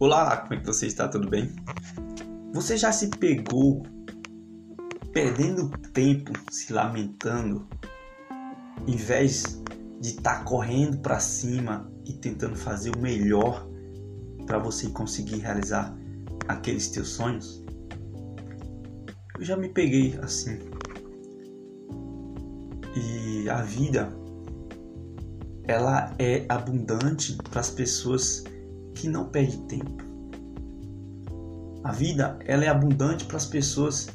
Olá, como é que você está? Tudo bem? Você já se pegou perdendo tempo se lamentando em vez de estar tá correndo para cima e tentando fazer o melhor para você conseguir realizar aqueles teus sonhos? Eu já me peguei assim. E a vida ela é abundante para as pessoas que não perdem tempo. A vida ela é abundante para as pessoas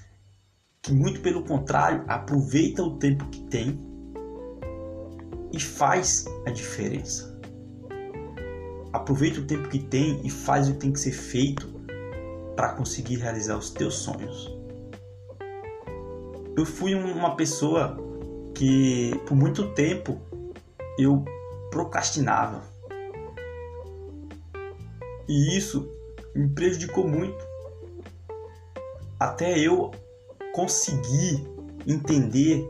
que muito pelo contrário aproveita o tempo que tem e faz a diferença. Aproveita o tempo que tem e faz o que tem que ser feito para conseguir realizar os teus sonhos. Eu fui uma pessoa que por muito tempo eu procrastinava. E isso me prejudicou muito. Até eu conseguir entender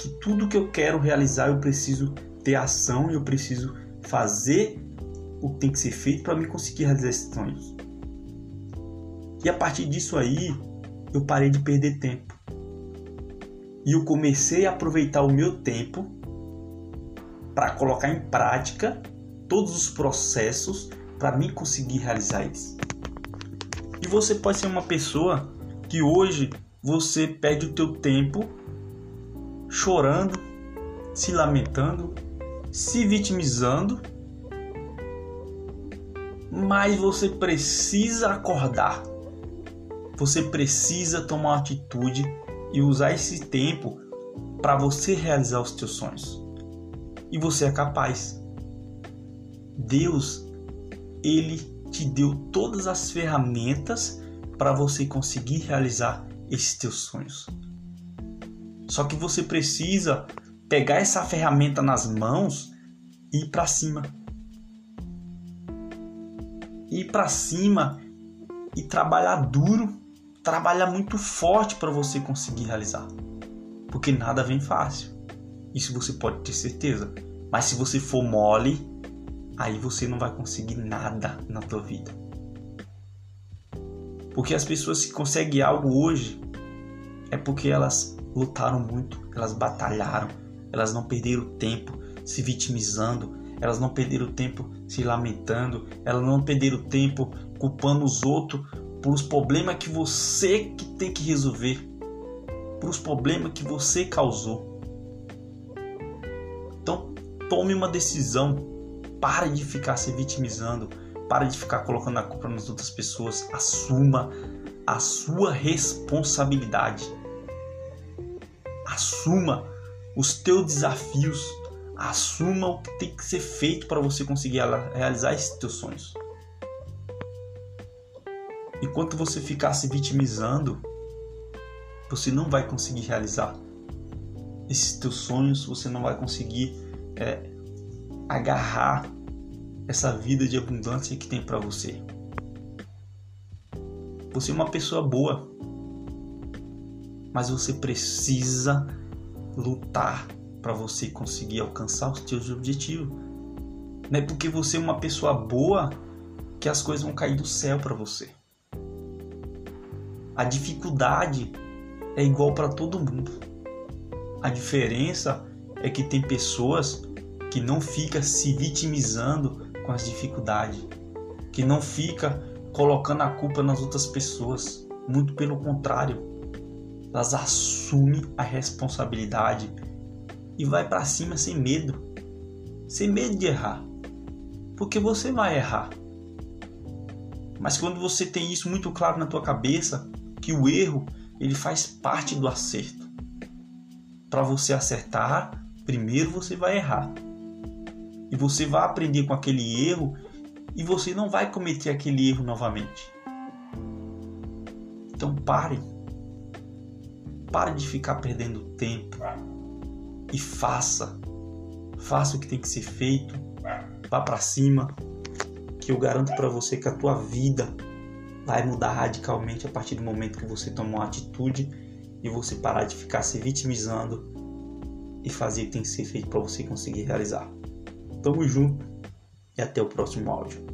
que tudo que eu quero realizar eu preciso ter ação eu preciso fazer o que tem que ser feito para me conseguir realizar esses sonhos. E a partir disso aí, eu parei de perder tempo. E eu comecei a aproveitar o meu tempo para colocar em prática todos os processos para mim conseguir realizar isso. E você pode ser uma pessoa que hoje você perde o teu tempo chorando, se lamentando, se vitimizando, mas você precisa acordar. Você precisa tomar uma atitude e usar esse tempo para você realizar os teus sonhos e você é capaz. Deus, ele te deu todas as ferramentas para você conseguir realizar esses teus sonhos. Só que você precisa pegar essa ferramenta nas mãos e ir para cima. Ir para cima e trabalhar duro, trabalhar muito forte para você conseguir realizar. Porque nada vem fácil. Isso você pode ter certeza. Mas se você for mole, aí você não vai conseguir nada na tua vida. Porque as pessoas que conseguem algo hoje é porque elas lutaram muito, elas batalharam, elas não perderam tempo se vitimizando, elas não perderam tempo se lamentando, elas não perderam tempo culpando os outros por os problemas que você que tem que resolver, por os problemas que você causou. Tome uma decisão. Pare de ficar se vitimizando. Pare de ficar colocando a culpa nas outras pessoas. Assuma a sua responsabilidade. Assuma os teus desafios. Assuma o que tem que ser feito para você conseguir realizar esses teus sonhos. Enquanto você ficar se vitimizando, você não vai conseguir realizar esses teus sonhos, você não vai conseguir é, agarrar essa vida de abundância que tem para você. Você é uma pessoa boa, mas você precisa lutar para você conseguir alcançar os seus objetivos. Não é porque você é uma pessoa boa que as coisas vão cair do céu para você. A dificuldade é igual para todo mundo. A diferença é que tem pessoas que não fica se vitimizando com as dificuldades, que não fica colocando a culpa nas outras pessoas, muito pelo contrário, elas assumem a responsabilidade e vai para cima sem medo, sem medo de errar, porque você vai errar. Mas quando você tem isso muito claro na tua cabeça, que o erro ele faz parte do acerto. Para você acertar, Primeiro você vai errar. E você vai aprender com aquele erro e você não vai cometer aquele erro novamente. Então pare. Pare de ficar perdendo tempo e faça. Faça o que tem que ser feito. Vá para cima, que eu garanto para você que a tua vida vai mudar radicalmente a partir do momento que você tomar uma atitude e você parar de ficar se vitimizando e fazer o que tem que ser feito para você conseguir realizar. Tamo junto e até o próximo áudio.